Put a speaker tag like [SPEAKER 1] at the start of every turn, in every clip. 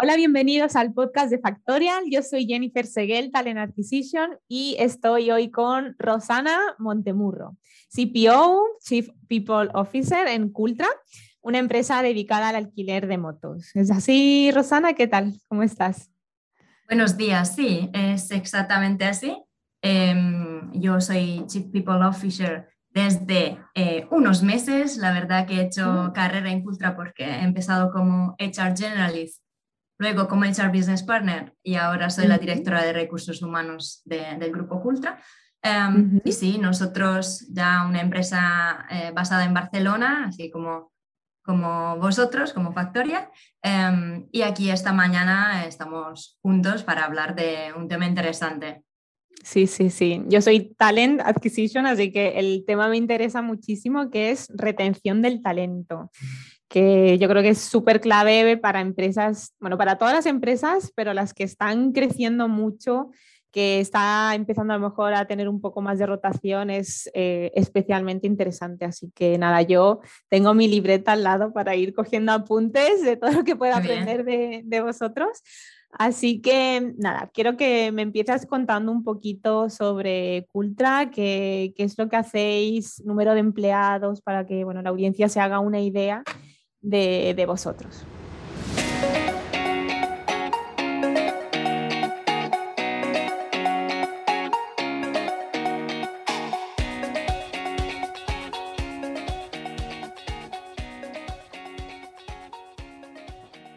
[SPEAKER 1] Hola, bienvenidos al podcast de Factorial. Yo soy Jennifer Seguel, Talent Acquisition, y estoy hoy con Rosana Montemurro, CPO, Chief People Officer en Cultra, una empresa dedicada al alquiler de motos. ¿Es así, Rosana? ¿Qué tal? ¿Cómo estás?
[SPEAKER 2] Buenos días, sí, es exactamente así. Em, yo soy Chief People Officer desde eh, unos meses. La verdad que he hecho carrera en Cultra porque he empezado como HR Generalist luego como HR Business Partner y ahora soy la directora de recursos humanos del grupo Cultra. Em, y sí, nosotros ya una empresa eh, basada en Barcelona, así como, como vosotros, como Factoria, em, y aquí esta mañana estamos juntos para hablar de un tema interesante.
[SPEAKER 1] Sí, sí, sí. Yo soy Talent Acquisition, así que el tema me interesa muchísimo, que es retención del talento que yo creo que es súper clave para empresas, bueno, para todas las empresas, pero las que están creciendo mucho, que está empezando a lo mejor a tener un poco más de rotación, es eh, especialmente interesante. Así que nada, yo tengo mi libreta al lado para ir cogiendo apuntes de todo lo que pueda aprender de, de, vosotros. Así que nada, quiero que me empieces contando un poquito sobre Cultra, qué, qué es lo que hacéis, número de empleados, para que bueno, la audiencia se haga una idea de, vosotros.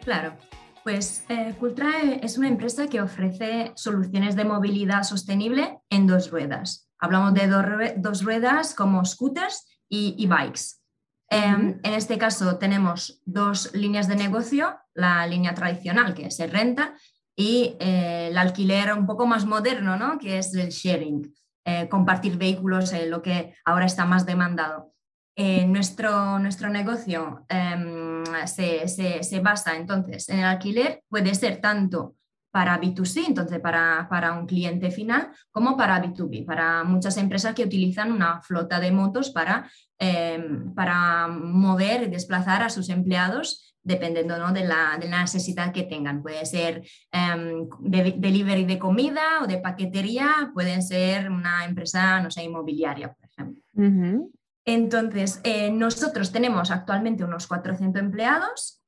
[SPEAKER 2] Claro, pues eh, es una empresa que ofrece soluciones de movilidad sostenible en dos ruedas. Hablamos de dos, ruedas como scooters y e-bikes. Em, en este caso tenemos dos líneas de negocio, la línea tradicional que se renta y eh, el alquiler un poco más moderno, ¿no? que es el sharing, eh, compartir vehículos, eh, lo que ahora está más demandado. nuestro, nuestro negocio em, se, se, basa entonces en el alquiler, puede ser tanto para B2C, entonces para, para, un cliente final, como para B2B, para muchas empresas que utilizan una flota de motos para, em, para mover y desplazar a sus empleados dependiendo ¿no? de, la, de, la, necesidad que tengan. Puede ser em, de, delivery de comida o de paquetería, pueden ser una empresa, no sé, inmobiliaria, por ejemplo. Entonces, eh, nosotros tenemos actualmente unos 400 empleados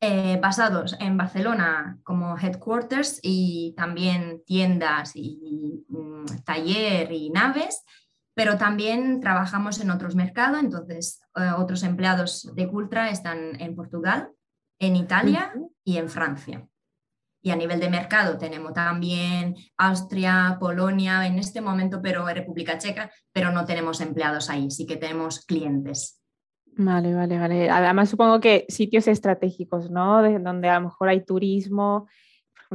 [SPEAKER 2] eh, basados en Barcelona como headquarters y también tiendas y mm, taller y naves, pero también trabajamos en otros mercados, entonces eh, otros empleados de Cultra están en Portugal, en Italia y en Francia. Y a nivel de mercado tenemos también Austria, Polonia en este momento, pero República Checa, pero no tenemos empleados ahí, sí que tenemos clientes.
[SPEAKER 1] Vale, vale, vale. Además, supongo que sitios estratégicos, ¿no? De donde a lo mejor hay turismo.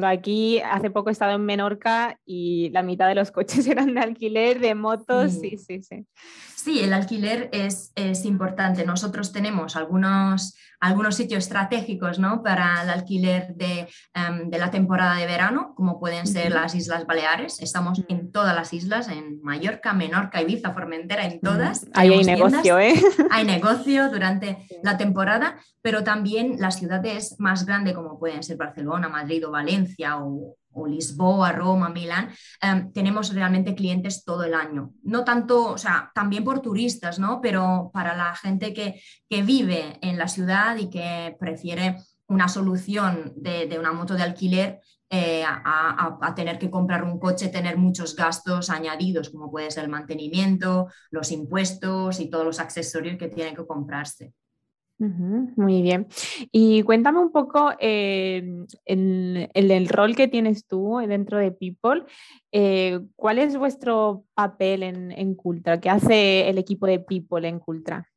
[SPEAKER 1] Aquí hace poco he estado en Menorca y la mitad de los coches eran de alquiler, de motos. Sí, sí, sí.
[SPEAKER 2] Sí, el alquiler es, es importante. Nosotros tenemos algunos algunos sitios estratégicos ¿no? para el alquiler de, em, de, la temporada de verano, como pueden ser las Islas Baleares. Estamos en todas las islas, en Mallorca, Menorca, Ibiza, Formentera, en todas.
[SPEAKER 1] Ahí hay negocio, ¿eh?
[SPEAKER 2] Hay negocio durante la temporada, pero también las ciudades más grandes, como pueden ser Barcelona, Madrid o Valencia o, o Lisboa, Roma, Milán, em, tenemos realmente clientes todo el año. No tanto, o sea, también por turistas, ¿no? Pero para la gente que, que vive en la ciudad y que prefiere una solución de, una moto de alquiler eh, a, a, tener que comprar un coche, tener muchos gastos añadidos, como puede ser el mantenimiento, los impuestos y todos los accesorios que tienen que comprarse
[SPEAKER 1] muy bien. Y cuéntame un poco eh, el, rol que tienes tú dentro de People. Eh, ¿Cuál es vuestro papel en, en, Cultra? ¿Qué hace el equipo de People en Cultra?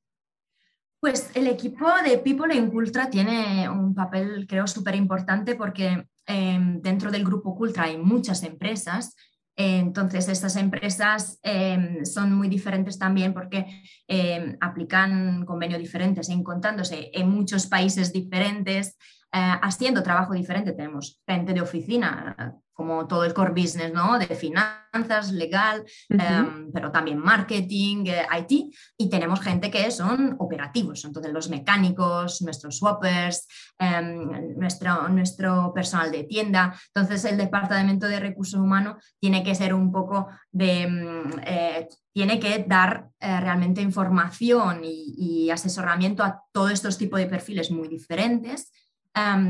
[SPEAKER 2] Pues el equipo de People en Cultra tiene un papel, creo, súper importante porque em, dentro del grupo Cultra hay muchas empresas entonces, estas empresas em, son muy diferentes también porque em, aplican convenios diferentes, encontrándose en muchos países diferentes. Haciendo trabajo diferente. Tenemos gente de oficina, como todo el core business, ¿no? De finanzas, legal, em, pero también marketing, eh, IT, y tenemos gente que son operativos, entonces los mecánicos, nuestros swappers, em, nuestro, nuestro personal de tienda. Entonces el departamento de recursos humanos tiene que ser un poco de... Em, eh, tiene que dar eh, realmente información y, y asesoramiento a todos estos tipos de perfiles muy diferentes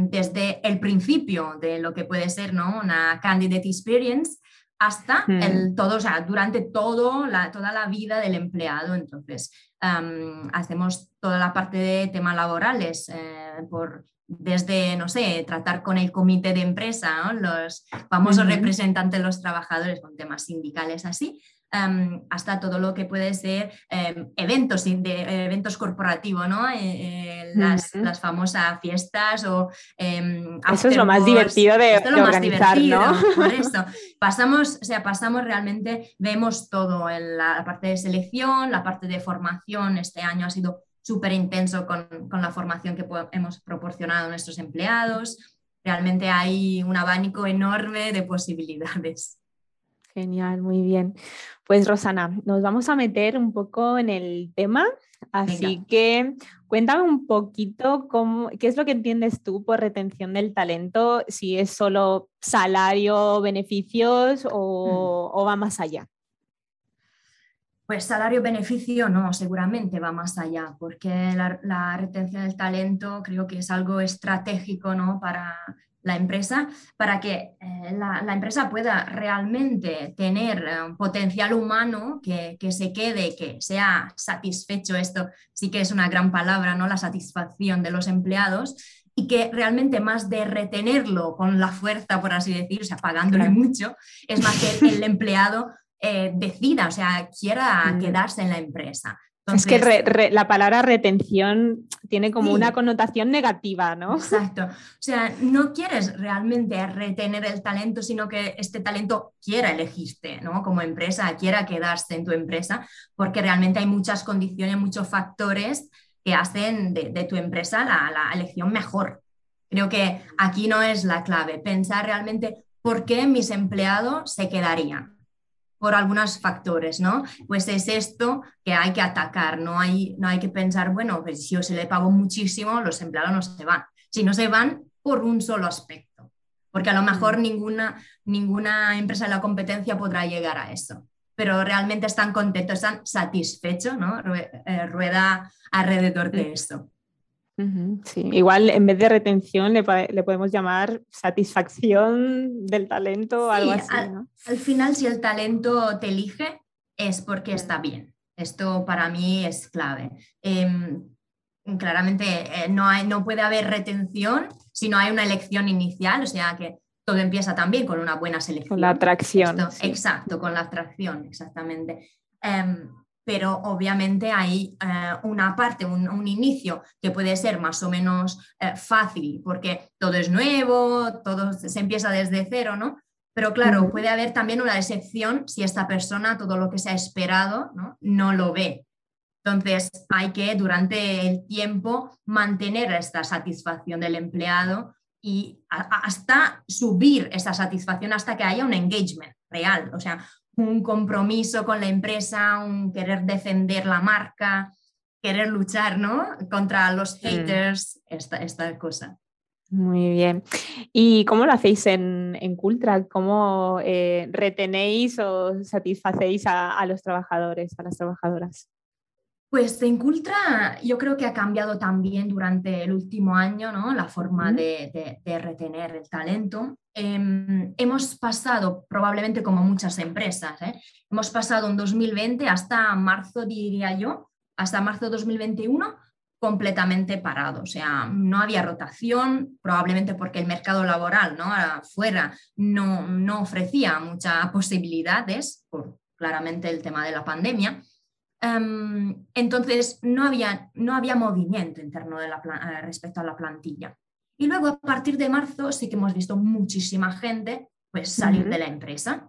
[SPEAKER 2] desde el principio de lo que puede ser ¿no? una candidate experience hasta hmm. el todo, o sea, durante todo la, toda la vida del empleado. Entonces, hacemos toda la parte de temas laborales, eh, por, desde, no sé, tratar con el comité de empresa, los famosos representantes de los trabajadores con temas sindicales así, Em, hasta todo lo que puede ser em, eventos, de, eventos corporativos, ¿no? Eh, eh, las, las, famosas fiestas o...
[SPEAKER 1] Em, eso es lo más divertido de, esto es lo más divertido,
[SPEAKER 2] Por eso, pasamos, o sea, pasamos realmente, vemos todo, en la parte de selección, la parte de formación, este año ha sido súper intenso con, con, la formación que hemos proporcionado a nuestros empleados. Realmente hay un abanico enorme de posibilidades.
[SPEAKER 1] Genial, muy bien. Pues Rosana, nos vamos a meter un poco en el tema, así que cuéntame un poquito cómo, qué es lo que entiendes tú por retención del talento, si es solo salario, beneficios o, mm. va más allá.
[SPEAKER 2] Pues salario beneficio no, seguramente va más allá, porque la, la, retención del talento creo que es algo estratégico ¿no? para la empresa para que eh, la, empresa pueda realmente tener eh, un potencial humano que, se quede, que sea satisfecho. Esto sí que es una gran palabra, ¿no? La satisfacción de los empleados y que realmente más de retenerlo con la fuerza, por así decir, o sea, pagándole mucho, es más que el empleado eh, decida, o sea, quiera mm. quedarse en la empresa
[SPEAKER 1] es que la palabra retención tiene como una connotación negativa, ¿no?
[SPEAKER 2] Exacto. O sea, no quieres realmente retener el talento, sino que este talento quiera elegirte, ¿no? Como empresa, quiera quedarse en tu empresa, porque realmente hay muchas condiciones, muchos factores que hacen de, tu empresa la, la elección mejor. Creo que aquí no es la clave, pensar realmente por qué mis empleados se quedarían por algunos factores, ¿no? Pues es esto que hay que atacar, no hay, no hay que pensar, bueno, pues si yo se le pago muchísimo, los empleados no se van, si no se van por un solo aspecto, porque a lo mejor mm. ninguna, ninguna empresa de la competencia podrá llegar a eso, pero realmente están contentos, están satisfechos, ¿no? Eh, rueda alrededor de esto.
[SPEAKER 1] Sí, igual en vez de retención le, podemos llamar satisfacción del talento o algo así.
[SPEAKER 2] Al, final, si el talento te elige, es porque está bien. Esto para mí es clave. Em, claramente eh, no, hay, no puede haber retención si no hay una elección inicial, o sea que todo empieza también con una buena selección.
[SPEAKER 1] Con la atracción.
[SPEAKER 2] Exacto, con la atracción, exactamente. Em, pero obviamente hay eh, una parte, un, inicio que puede ser más o menos eh, fácil porque todo es nuevo, todo se empieza desde cero, ¿no? Pero claro, puede haber también una excepción si esta persona todo lo que se ha esperado no, no lo ve. Entonces hay que durante el tiempo mantener esta satisfacción del empleado y hasta subir esa satisfacción hasta que haya un engagement real, o sea, un compromiso con la empresa, un querer defender la marca, querer luchar ¿no? contra los mm. haters, esta, esta cosa.
[SPEAKER 1] Muy bien. ¿Y cómo lo hacéis en, en Cultra? ¿Cómo eh, retenéis o satisfacéis a, los trabajadores, a las trabajadoras?
[SPEAKER 2] Pues en Cultra yo creo que ha cambiado también durante el último año ¿no? la forma de, de, retener el talento. Em, hemos pasado, probablemente como muchas empresas, ¿eh? hemos pasado en 2020 hasta marzo, diría yo, hasta marzo 2021 completamente parado, o sea, no había rotación, probablemente porque el mercado laboral ¿no? afuera no, ofrecía muchas posibilidades, por claramente el tema de la pandemia. Em, entonces, no había, no había movimiento interno de eh, respecto a la plantilla. Y luego a partir de marzo sí que hemos visto muchísima gente pues, salir de la empresa.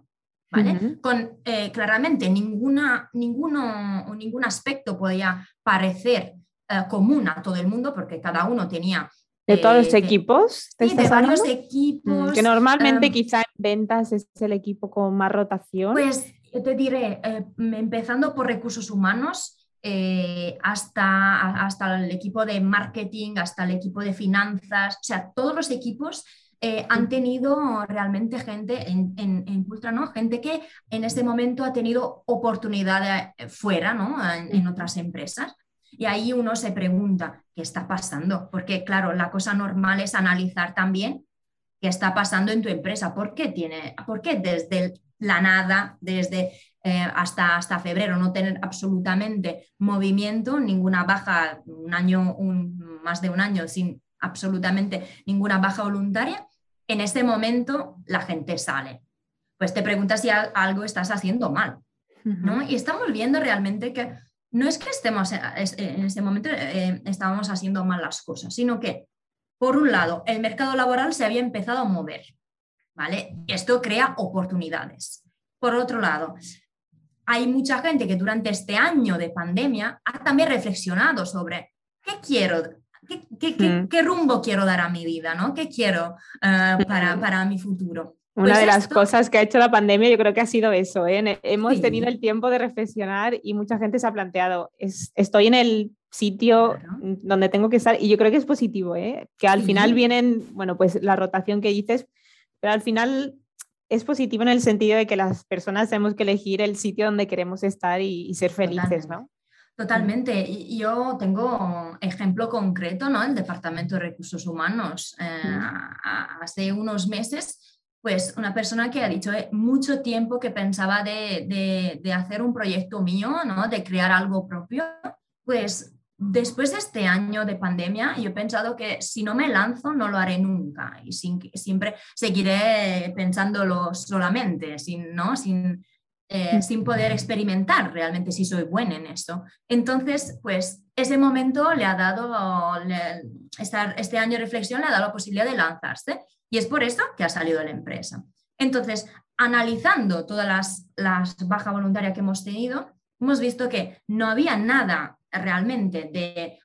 [SPEAKER 2] ¿vale? Con eh, claramente ninguna, ninguno, o ningún aspecto podía parecer eh, común a todo el mundo porque cada uno tenía
[SPEAKER 1] ¿De todos los equipos?
[SPEAKER 2] sí, de varios equipos.
[SPEAKER 1] Mm, que normalmente em, quizá en ventas es el equipo con más rotación.
[SPEAKER 2] Pues te diré, eh, empezando por recursos humanos, eh, hasta, hasta el equipo de marketing, hasta el equipo de finanzas, o sea, todos los equipos eh, han tenido realmente gente en, en, Ultra, ¿no? Gente que en este momento ha tenido oportunidad fuera, ¿no? En, otras empresas. Y ahí uno se pregunta, ¿qué está pasando? Porque, claro, la cosa normal es analizar también qué está pasando en tu empresa. ¿Por qué, tiene, por qué desde la nada, desde eh, hasta, hasta febrero, no tener absolutamente movimiento, ninguna baja, un año, un, más de un año sin absolutamente ninguna baja voluntaria, en este momento la gente sale. Pues te preguntas si algo estás haciendo mal. ¿no? Y estamos viendo realmente que no es que estemos en este momento eh, estábamos haciendo mal las cosas, sino que, por un lado, el mercado laboral se había empezado a mover. ¿vale? Esto crea oportunidades. Por otro lado, hay mucha gente que durante este año de pandemia ha también reflexionado sobre qué quiero, qué, qué, rumbo quiero dar a mi vida, ¿no? ¿Qué quiero eh, para, para, mi futuro?
[SPEAKER 1] Una pues de las cosas que ha hecho la pandemia yo creo que ha sido eso. ¿eh? Hemos tenido el tiempo de reflexionar y mucha gente se ha planteado, es, estoy en el sitio donde tengo que estar y yo creo que es positivo, ¿eh? que al final vienen, bueno, pues la rotación que dices, pero al final es positivo en el sentido de que las personas tenemos que elegir el sitio donde queremos estar y, ser felices, ¿no?
[SPEAKER 2] Totalmente. Yo tengo ejemplo concreto, ¿no? El Departamento de Recursos Humanos. Eh, hace unos meses, pues una persona que ha dicho eh, mucho tiempo que pensaba de, de, hacer un proyecto mío, ¿no? De crear algo propio, pues Después de este año de pandemia, yo he pensado que si no me lanzo, no lo haré nunca y siempre seguiré pensándolo solamente, sin, ¿no? sin, eh, sin poder experimentar realmente si soy buena en esto. Entonces, pues ese momento le ha dado, este año de reflexión le ha dado la posibilidad de lanzarse y es por eso que ha salido la empresa. Entonces, analizando todas las, las bajas voluntarias que hemos tenido, hemos visto que no había nada realmente de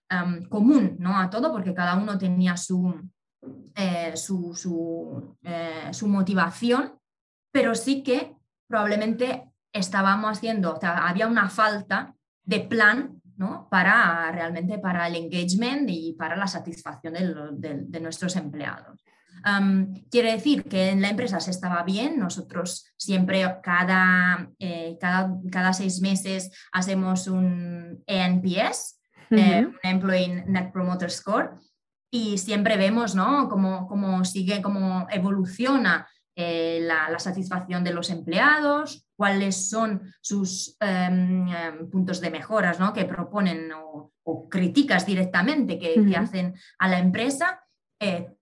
[SPEAKER 2] común ¿no? a todo, porque cada uno tenía su, eh, su, eh, su, motivación, pero sí que probablemente estábamos haciendo, había una falta de plan ¿no? para realmente para el engagement y para la satisfacción de, nuestros empleados. Quiere decir que en la empresa se estaba bien, nosotros siempre cada, eh, cada, cada, seis meses hacemos un ENPS, eh, un Employee Net Promoter Score, y siempre vemos ¿no? cómo, cómo sigue, cómo evoluciona eh, la, satisfacción de los empleados, cuáles son sus em, em, puntos de mejoras ¿no? que proponen o, críticas directamente que, que, hacen a la empresa,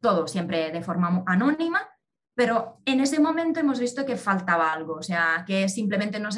[SPEAKER 2] todo siempre de forma anónima pero en ese momento hemos visto que faltaba algo, o sea, que simplemente no,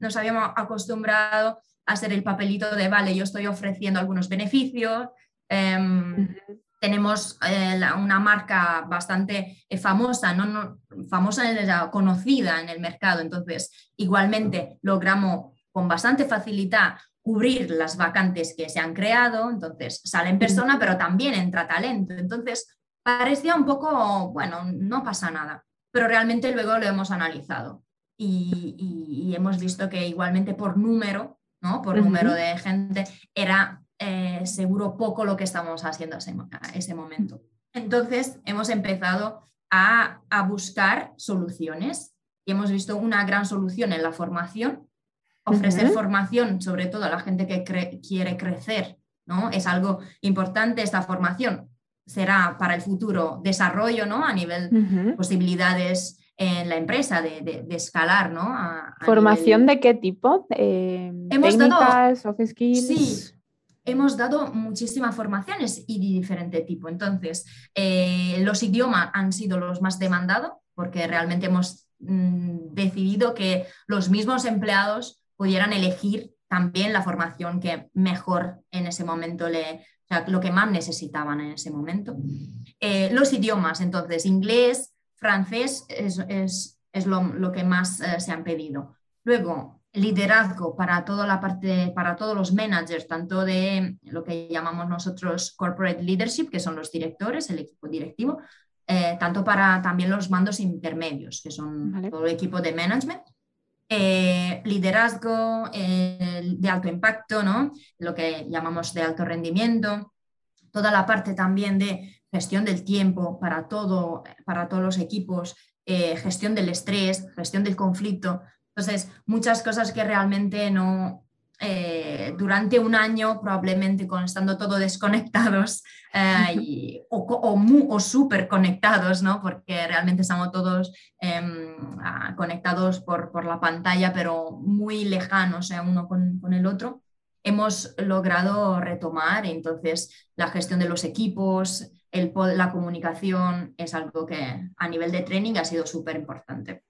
[SPEAKER 2] nos habíamos acostumbrado a hacer el papelito de, vale, yo estoy ofreciendo algunos beneficios, em, tenemos eh, una marca bastante eh, famosa, no, famosa, conocida en el mercado, entonces igualmente logramos con bastante facilidad cubrir las vacantes que se han creado, entonces sale en persona, pero también entra talento, entonces parecía un poco, bueno, no pasa nada, pero realmente luego lo hemos analizado y, hemos visto que igualmente por número, ¿no? por número de gente, era eh, seguro poco lo que estábamos haciendo a ese, momento. Entonces hemos empezado a, buscar soluciones y hemos visto una gran solución en la formación, ofrecer formación sobre todo a la gente que quiere crecer, ¿no? Es algo importante esta formación será para el futuro desarrollo, ¿no? A nivel posibilidades en la empresa de, escalar, ¿no?
[SPEAKER 1] ¿Formación de qué tipo? Eh, hemos ¿Técnicas, soft skills?
[SPEAKER 2] Sí, hemos dado muchísimas formaciones y de diferente tipo. Entonces, eh, los idiomas han sido los más demandados porque realmente hemos mm, decidido que los mismos empleados pudieran elegir también la formación que mejor en ese momento le, o sea, lo que más necesitaban en ese momento. Eh, los idiomas, entonces, inglés, francés es, lo, que más eh, se han pedido. Luego, liderazgo para toda la parte, para todos los managers, tanto de lo que llamamos nosotros corporate leadership, que son los directores, el equipo directivo, eh, tanto para también los mandos intermedios, que son todo el equipo de management. Eh, liderazgo de alto impacto, ¿no? lo que llamamos de alto rendimiento, toda la parte también de gestión del tiempo para, todo, para todos los equipos, eh, gestión del estrés, gestión del conflicto. Entonces, muchas cosas que realmente no, eh, durante un año, probablemente con, estando todos desconectados eh, o, o, súper conectados, ¿no? porque realmente estamos todos em, conectados por, por, la pantalla, pero muy lejanos uno con, con, el otro, hemos logrado retomar. Entonces, la gestión de los equipos, el, la comunicación es algo que a nivel de training ha sido súper importante.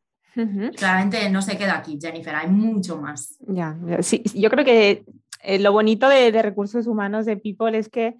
[SPEAKER 2] Claramente no se queda aquí, Jennifer, hay mucho más.
[SPEAKER 1] Ya, sí, yo creo que eh, lo bonito de, recursos humanos, de People, es que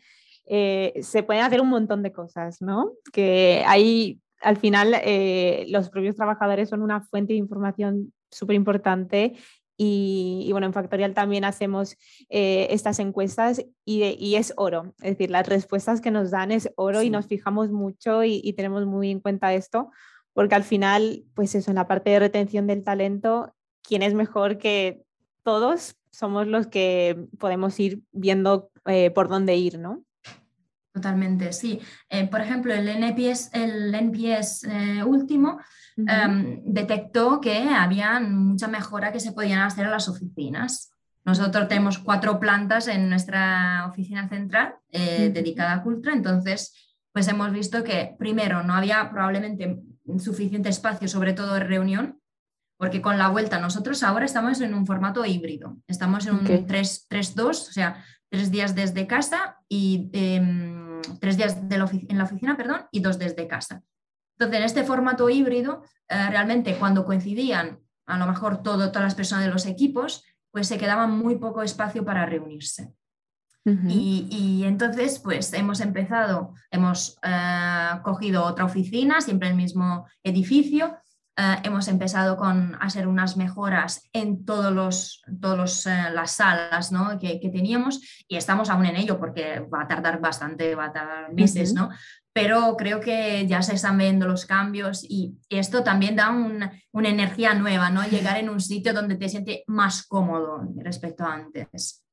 [SPEAKER 1] eh, se pueden hacer un montón de cosas, ¿no? Que hay, al final, eh, los propios trabajadores son una fuente de información súper importante y, bueno, en Factorial también hacemos estas encuestas y, es oro. Es decir, las respuestas que nos dan es oro y nos fijamos mucho y, y, tenemos muy en cuenta esto porque al final, pues eso, en la parte de retención del talento, ¿quién es mejor que todos? Somos los que podemos ir viendo eh, por dónde ir, ¿no?
[SPEAKER 2] Totalmente, sí. Eh, por ejemplo, el NPS, el NPS eh, último em, detectó que había mucha mejora que se podían hacer en las oficinas. Nosotros tenemos cuatro plantas en nuestra oficina central dedicada a Cultura, entonces pues hemos visto que primero no había probablemente suficiente espacio, sobre todo de reunión, porque con la vuelta nosotros ahora estamos en un formato híbrido, estamos en un 3-2, o sea, tres días desde casa y em, tres días en la oficina, perdón, y dos desde casa. Entonces, en este formato híbrido, eh, realmente cuando coincidían a lo mejor todo, todas las personas de los equipos, pues se quedaba muy poco espacio para reunirse y, entonces, pues hemos empezado, hemos eh, cogido otra oficina, siempre el mismo edificio. Eh, hemos empezado con hacer unas mejoras en todas los, todos eh, las salas ¿no? que, teníamos y estamos aún en ello porque va a tardar bastante, va a tardar meses, ¿no? Pero creo que ya se están viendo los cambios y esto también da una energía nueva, ¿no? Llegar en un sitio donde te sientes más cómodo respecto a antes.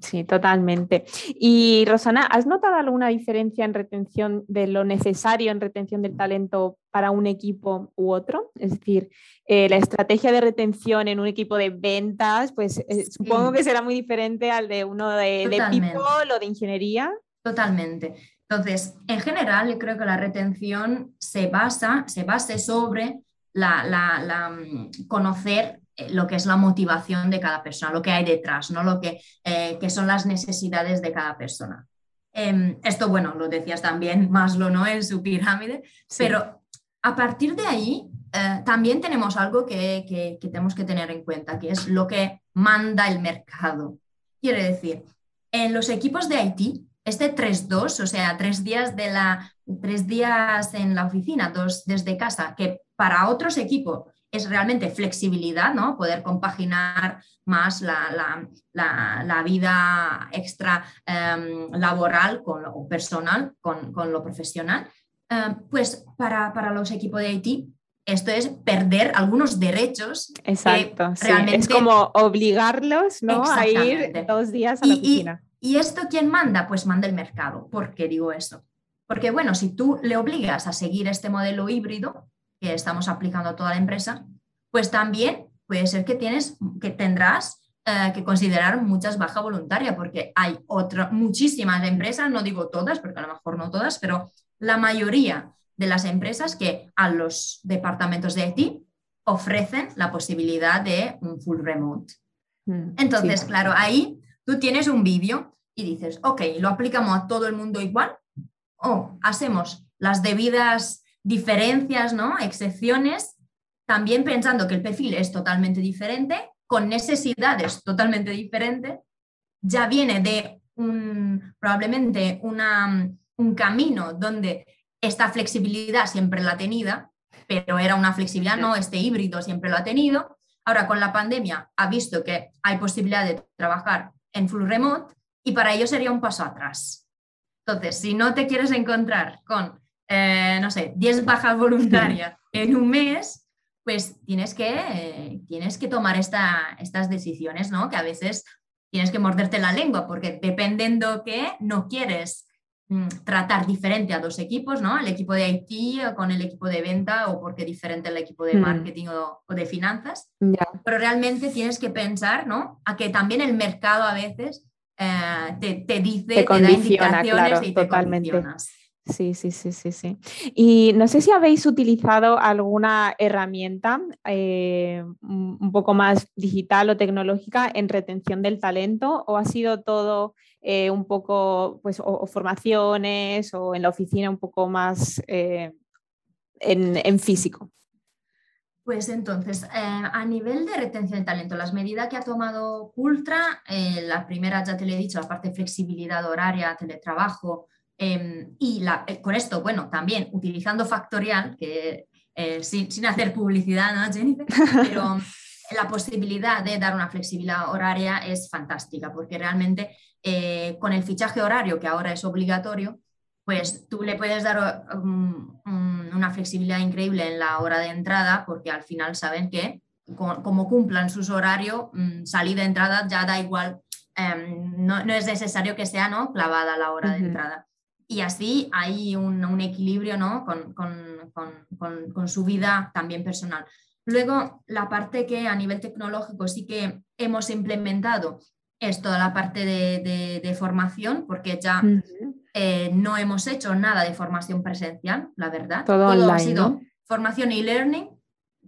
[SPEAKER 1] Sí, totalmente. Y Rosana, ¿has notado alguna diferencia en retención de lo necesario en retención del talento para un equipo u otro? Es decir, eh, la estrategia de retención en un equipo de ventas, pues eh, supongo que será muy diferente al de uno de, de people o de ingeniería.
[SPEAKER 2] Totalmente. Entonces, en general, creo que la retención se basa, se base sobre la, la mm, conocer lo que es la motivación de cada persona, lo que hay detrás, ¿no? lo que, eh, que son las necesidades de cada persona. Em, esto, bueno, lo decías también Maslow ¿no? en su pirámide, pero a partir de ahí eh, también tenemos algo que, que, que, tenemos que tener en cuenta, que es lo que manda el mercado. Quiere decir, en los equipos de IT, este 3-2, o sea, tres días, de la, tres días en la oficina, dos desde casa, que para otros equipos es realmente flexibilidad, ¿no? Poder compaginar más la, vida extra em, laboral con lo personal, con, lo profesional. Em, pues para, los equipos de IT, esto es perder algunos derechos.
[SPEAKER 1] Exacto, es como obligarlos ¿no? a ir dos días a la oficina.
[SPEAKER 2] Y, esto quién manda? Pues manda el mercado. ¿Por qué digo esto? Porque bueno, si tú le obligas a seguir este modelo híbrido, que estamos aplicando a toda la empresa, pues también puede ser que, tienes, que tendrás eh, que considerar muchas bajas voluntarias, porque hay otra, muchísimas empresas, no digo todas, porque a lo mejor no todas, pero la mayoría de las empresas que a los departamentos de IT ofrecen la posibilidad de un full remote. Mm, Entonces, claro, ahí tú tienes un vídeo y dices, ok, lo aplicamos a todo el mundo igual o hacemos las debidas diferencias, ¿no? Excepciones, también pensando que el perfil es totalmente diferente, con necesidades totalmente diferentes, ya viene de un, probablemente una, un camino donde esta flexibilidad siempre la ha tenido, pero era una flexibilidad, no, este híbrido siempre lo ha tenido. Ahora, con la pandemia, ha visto que hay posibilidad de trabajar en full remote y para ello sería un paso atrás. Entonces, si no te quieres encontrar con, eh, no sé, 10 bajas voluntarias en un mes, pues tienes que, tienes que tomar estas decisiones, ¿no? Que a veces tienes que morderte la lengua porque dependiendo que no quieres mm, tratar diferente a dos equipos, ¿no? El equipo de IT con el equipo de venta o porque diferente el equipo de hmm. marketing o, de finanzas. Pero realmente tienes que pensar, ¿no? A que también el mercado a veces eh, te, dice, te, da indicaciones y te totalmente.
[SPEAKER 1] Sí, sí, sí, sí, sí. Y no sé si habéis utilizado alguna herramienta eh, un poco más digital o tecnológica en retención del talento o ha sido todo eh, un poco, pues, o, formaciones o en la oficina un poco más en, en, físico.
[SPEAKER 2] Pues entonces, a nivel de retención de talento, las medidas que ha tomado Ultra, la primera ya te lo he dicho, la parte de flexibilidad horaria, teletrabajo, Em, y eh, con esto, bueno, también utilizando Factorial, que eh, sin, hacer publicidad, ¿no, Jennifer? Pero la posibilidad de dar una flexibilidad horaria es fantástica, porque realmente eh, con el fichaje horario, que ahora es obligatorio, pues tú le puedes dar um, una flexibilidad increíble en la hora de entrada, porque al final saben que como cumplan sus horarios, mm, salida, entrada, ya da igual, em, no, es necesario que sea ¿no? clavada la hora de entrada y así hay un, equilibrio ¿no? con, su vida también personal. Luego, la parte que a nivel tecnológico sí que hemos implementado es toda la parte de, formación, porque ya eh, no hemos hecho nada de formación presencial, la verdad.
[SPEAKER 1] Todo, ha sido
[SPEAKER 2] formación y learning,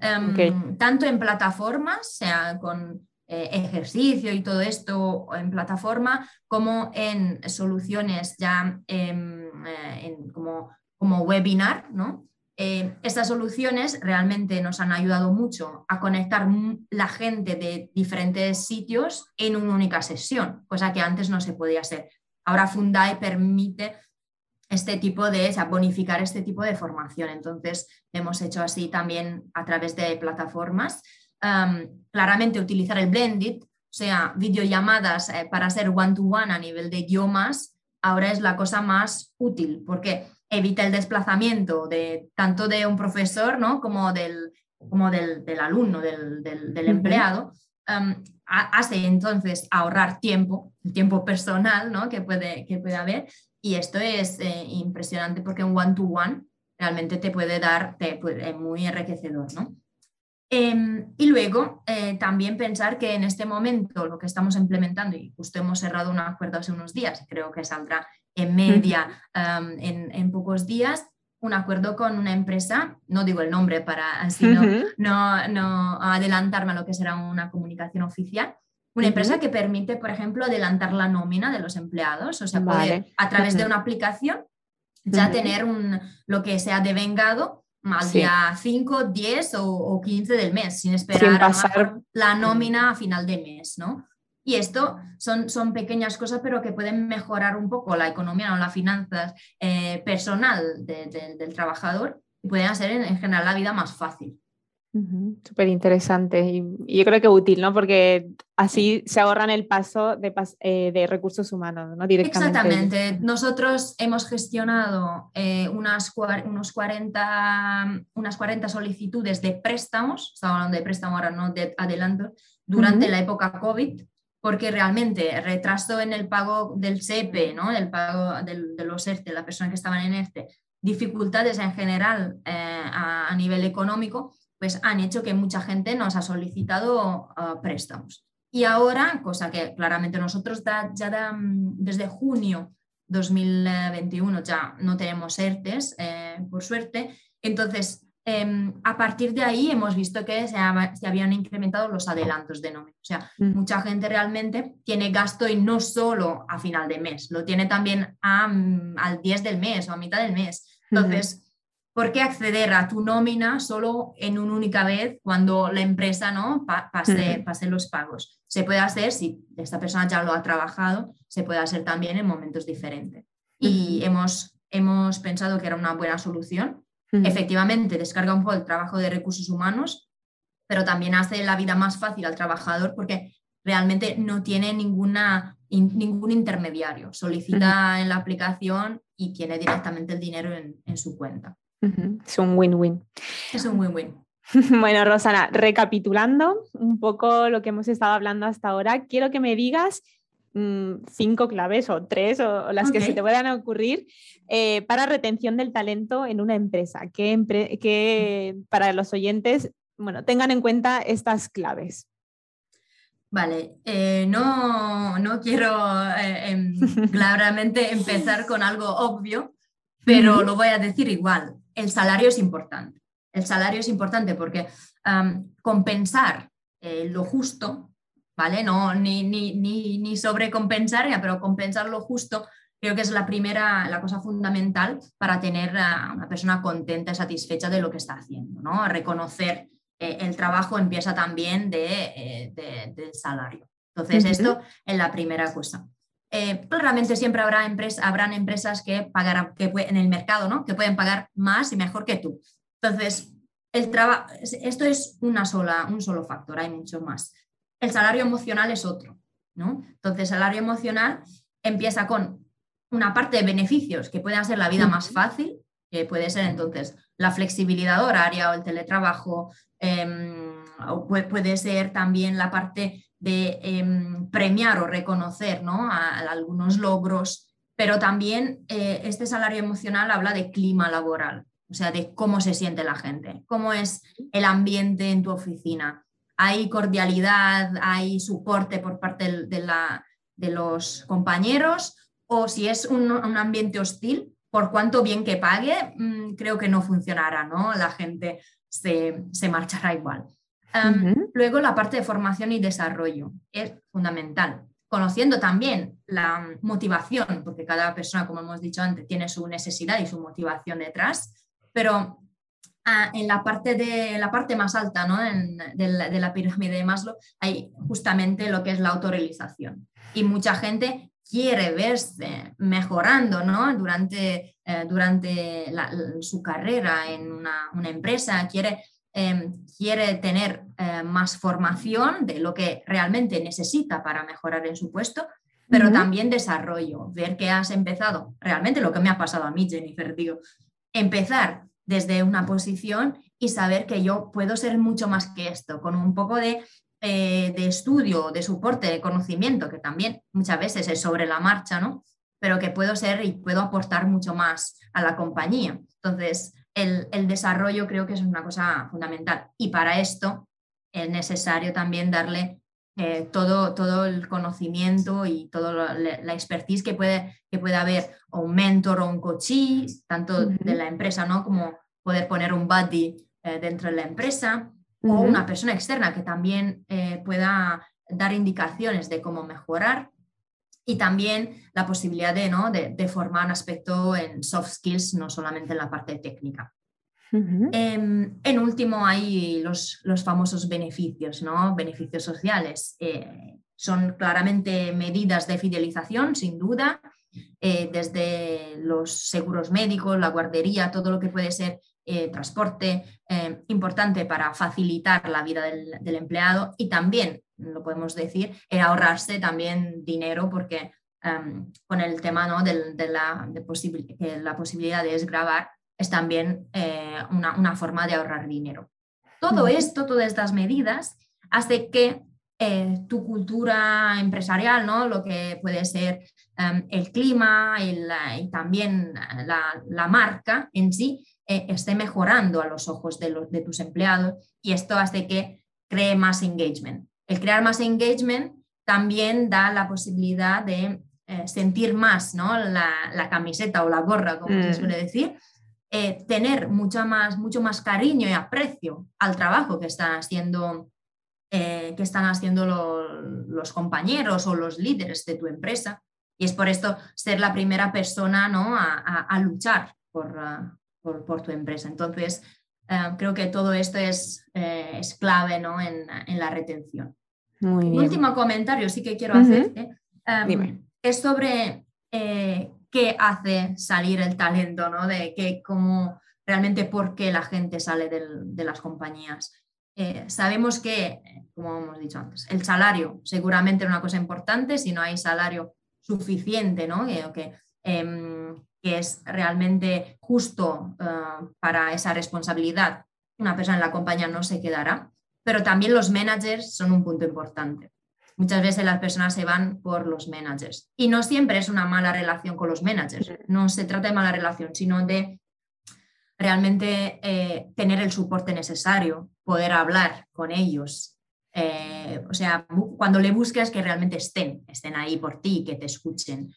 [SPEAKER 2] em, tanto en plataformas, sea con eh, ejercicio y todo esto en plataforma, como en soluciones ya em, eh, como, como, webinar, ¿no? Eh, estas soluciones realmente nos han ayudado mucho a conectar la gente de diferentes sitios en una única sesión, cosa que antes no se podía hacer. Ahora Fundae permite este tipo de, bonificar este tipo de formación. Entonces, hemos hecho así también a través de plataformas claramente utilizar el blended, o sea, videollamadas eh, para hacer one-to-one a nivel de idiomas, ahora es la cosa más útil porque evita el desplazamiento de tanto de un profesor ¿no? como del, como del, alumno, del, empleado. hace entonces ahorrar tiempo, el tiempo personal ¿no? que, puede, que puede haber. Y esto es eh, impresionante porque un one-to-one realmente te puede dar, te muy enriquecedor. ¿no? Em, y luego eh, también pensar que en este momento lo que estamos implementando, y justo hemos cerrado un acuerdo hace unos días, creo que saldrá en media en, pocos días, un acuerdo con una empresa, no digo el nombre para así no, no, adelantarme a lo que será una comunicación oficial, una empresa que permite, por ejemplo, adelantar la nómina de los empleados, o sea, poder a través de una aplicación ya tener un, lo que sea devengado más día 5, 10 o, 15 del mes, sin esperar pasar... la nómina a final de mes, ¿no? Y esto son, son pequeñas cosas, pero que pueden mejorar un poco la economía o las finanzas eh, personal del trabajador y pueden hacer en general la vida más fácil.
[SPEAKER 1] Súper interesante y, yo creo que útil, ¿no? Porque así se ahorran el paso de, eh, recursos humanos, ¿no?
[SPEAKER 2] Directamente. Exactamente. Nosotros hemos gestionado eh, unas, unos 40, unas 40 solicitudes de préstamos, estamos hablando de préstamo ahora, no de adelanto, durante la época COVID, porque realmente retraso en el pago del SEPE, ¿no? Del pago de los ERTE, la persona que estaban en ERTE, dificultades en general eh, a nivel económico, pues han hecho que mucha gente nos ha solicitado ah, préstamos. Y ahora, cosa que claramente nosotros ya mm, desde junio 2021 ya no tenemos ERTES, eh, por suerte, entonces em, a partir de ahí hemos visto que se, habían incrementado los adelantos de nómina. O sea, mm. mucha gente realmente tiene gasto y no solo a final de mes, lo tiene también mm, al 10 del mes o a mitad del mes. Entonces, ¿Por qué acceder a tu nómina solo en una única vez cuando la empresa ¿no? pase, pase los pagos? Se puede hacer, si esta persona ya lo ha trabajado, se puede hacer también en momentos diferentes. Y hemos, hemos pensado que era una buena solución. Efectivamente, descarga un poco el trabajo de recursos humanos, pero también hace la vida más fácil al trabajador porque realmente no tiene ninguna, ningún intermediario. Solicita en la aplicación y tiene directamente el dinero en, su cuenta.
[SPEAKER 1] Es un win-win.
[SPEAKER 2] Es un win-win.
[SPEAKER 1] Bueno, Rosana, recapitulando un poco lo que hemos estado hablando hasta ahora, quiero que me digas mm, cinco claves o tres o, las que se te puedan ocurrir eh, para retención del talento en una empresa. Que, que para los oyentes, bueno, tengan en cuenta estas claves.
[SPEAKER 2] Vale, eh, no, no, quiero eh, em, claramente empezar con algo obvio, pero lo voy a decir igual. El salario es importante. El salario es importante porque compensar eh, lo justo, ¿vale? No, ni, ni, ni, ni sobrecompensar, pero compensar lo justo creo que es la primera, la cosa fundamental para tener a una persona contenta y satisfecha de lo que está haciendo, ¿no? Reconocer eh, el trabajo empieza también de, eh, del salario. Entonces, esto es la primera cosa. Eh, claramente siempre habrá habrán empresas que pagarán, que en el mercado, ¿no? Que pueden pagar más y mejor que tú. Entonces, el esto es una sola, un solo factor, hay mucho más. El salario emocional es otro, ¿no? Entonces, el salario emocional empieza con una parte de beneficios que pueden hacer la vida más fácil, que puede ser entonces la flexibilidad horaria o el teletrabajo, Em, puede ser también la parte de em, premiar o reconocer ¿no? a, algunos logros, pero también eh, este salario emocional habla de clima laboral, o sea, de cómo se siente la gente, cómo es el ambiente en tu oficina. Hay cordialidad, hay soporte por parte de, la, de los compañeros, o si es un, un ambiente hostil, por cuanto bien que pague, mm, creo que no funcionará, ¿no? La gente se, marchará igual. Luego la parte de formación y desarrollo es fundamental. Conociendo también la motivación, porque cada persona, como hemos dicho antes, tiene su necesidad y su motivación detrás, pero ah, en la parte, de, la parte más alta ¿no? de, la, pirámide de Maslow hay justamente lo que es la autorrealización. Y mucha gente quiere verse mejorando ¿no? durante, eh, durante su carrera en una, empresa, quiere, em, quiere tener eh, más formación de lo que realmente necesita para mejorar en su puesto, pero también desarrollo, ver que has empezado, realmente lo que me ha pasado a mí, Jennifer, digo, empezar desde una posición y saber que yo puedo ser mucho más que esto, con un poco de eh, de estudio, de soporte, de conocimiento, que también muchas veces es sobre la marcha, ¿no? Pero que puedo ser y puedo aportar mucho más a la compañía. Entonces, el, desarrollo creo que es una cosa fundamental. Y para esto es necesario también darle eh, todo, todo el conocimiento y toda la, expertise que puede, que puede haber o un mentor o un coachee, tanto de la empresa, ¿no? Como poder poner un buddy eh, dentro de la empresa o una persona externa que también eh, pueda dar indicaciones de cómo mejorar y también la posibilidad de, ¿no? de, formar un aspecto en soft skills, no solamente en la parte técnica. Em, en último, hay los, los, famosos beneficios, ¿no? beneficios sociales. Eh, son claramente medidas de fidelización, sin duda, eh, desde los seguros médicos, la guardería, todo lo que puede ser eh, transporte, importante para facilitar la vida del, empleado y también, lo podemos decir, ahorrarse también dinero porque em, con el tema ¿no? de, la, de la posibilidad de desgravar es también eh, una, forma de ahorrar dinero. Todo esto, todas estas medidas, hace que tu cultura empresarial, ¿no? lo que puede ser em, el clima y también la, la, marca en sí, eh, esté mejorando a los ojos de, los, de tus empleados y esto hace que cree más engagement. El crear más engagement también da la posibilidad de eh, sentir más ¿no? la, camiseta o la gorra, como se mm. suele decir, eh, tener mucho más, mucho más cariño y aprecio al trabajo que están haciendo, que están haciendo los compañeros o los líderes de tu empresa. Y es por esto ser la primera persona ¿no? a, luchar por, por, tu empresa. Entonces, eh, creo que todo esto es, eh, es clave ¿no? en, en, la retención. Muy Último comentario sí que quiero hacer em, es sobre eh, qué hace salir el talento, ¿no? de que, cómo realmente por qué la gente sale de las compañías. eh, sabemos que, como hemos dicho antes, el salario seguramente es una cosa importante, si no hay salario suficiente, ¿no? que, em, que es realmente justo eh, para esa responsabilidad, una persona en la compañía no se quedará, pero también los managers son un punto importante. Muchas veces las personas se van por los managers y no siempre es una mala relación con los managers, no se trata de mala relación, sino de realmente eh, tener el soporte necesario, poder hablar con ellos. Eh, o sea, cuando le busques que realmente estén, estén ahí por ti, que te escuchen.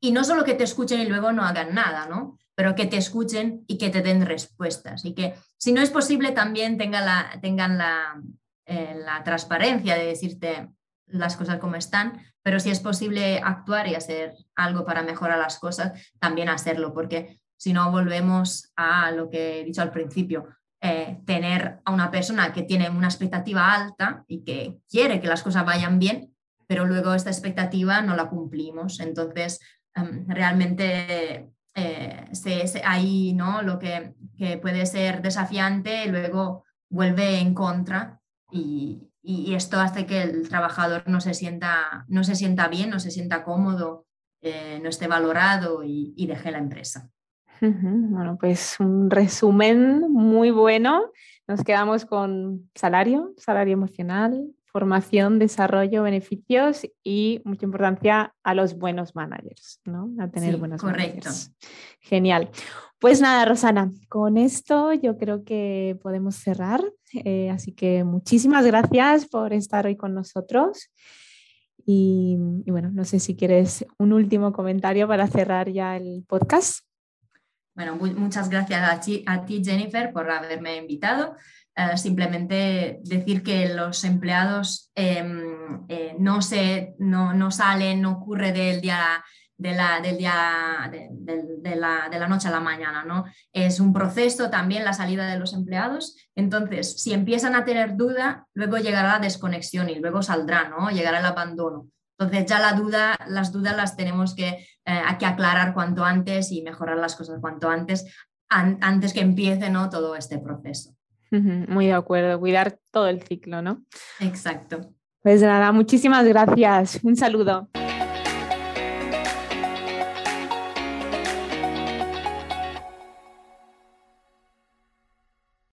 [SPEAKER 2] Y no solo que te escuchen y luego no hagan nada, ¿no? Pero que te escuchen y que te den respuestas. Y que si no es posible también tengan la, tengan la, eh, la transparencia de decirte las cosas como están, pero si es posible actuar y hacer algo para mejorar las cosas, también hacerlo, porque si no volvemos a lo que he dicho al principio, eh, tener a una persona que tiene una expectativa alta y que quiere que las cosas vayan bien, pero luego esta expectativa no la cumplimos. Entonces, em, realmente eh, ahí ¿no? lo que, puede ser desafiante luego vuelve en contra y, esto hace que el trabajador no se sienta, no se sienta bien, no se sienta cómodo, eh, no esté valorado y deje la empresa.
[SPEAKER 1] Bueno, pues un resumen muy bueno. Nos quedamos con salario, salario emocional, formación, desarrollo, beneficios y mucha importancia a los buenos managers, ¿no? A tener buenos
[SPEAKER 2] correcto.
[SPEAKER 1] Genial. Pues nada, Rosana, con esto yo creo que podemos cerrar. Eh, así que muchísimas gracias por estar hoy con nosotros. y bueno, no sé si quieres un último comentario para cerrar ya el podcast.
[SPEAKER 2] Bueno, muchas gracias a ti, Jennifer, por haberme invitado. Eh, simplemente decir que los empleados em, eh, no, se, no, salen, no ocurre del día, de la, del día de, la, de, la, noche a la mañana, ¿no? Es un proceso también la salida de los empleados. Entonces, si empiezan a tener duda, luego llegará la desconexión y luego saldrá, ¿no? Llegará el abandono. Entonces ya la duda, las dudas las tenemos que, eh, que aclarar cuanto antes y mejorar las cosas cuanto antes, antes que empiece ¿no? todo este proceso.
[SPEAKER 1] Muy de acuerdo, cuidar todo el ciclo, ¿no?
[SPEAKER 2] Exacto.
[SPEAKER 1] Pues nada, muchísimas gracias. Un saludo.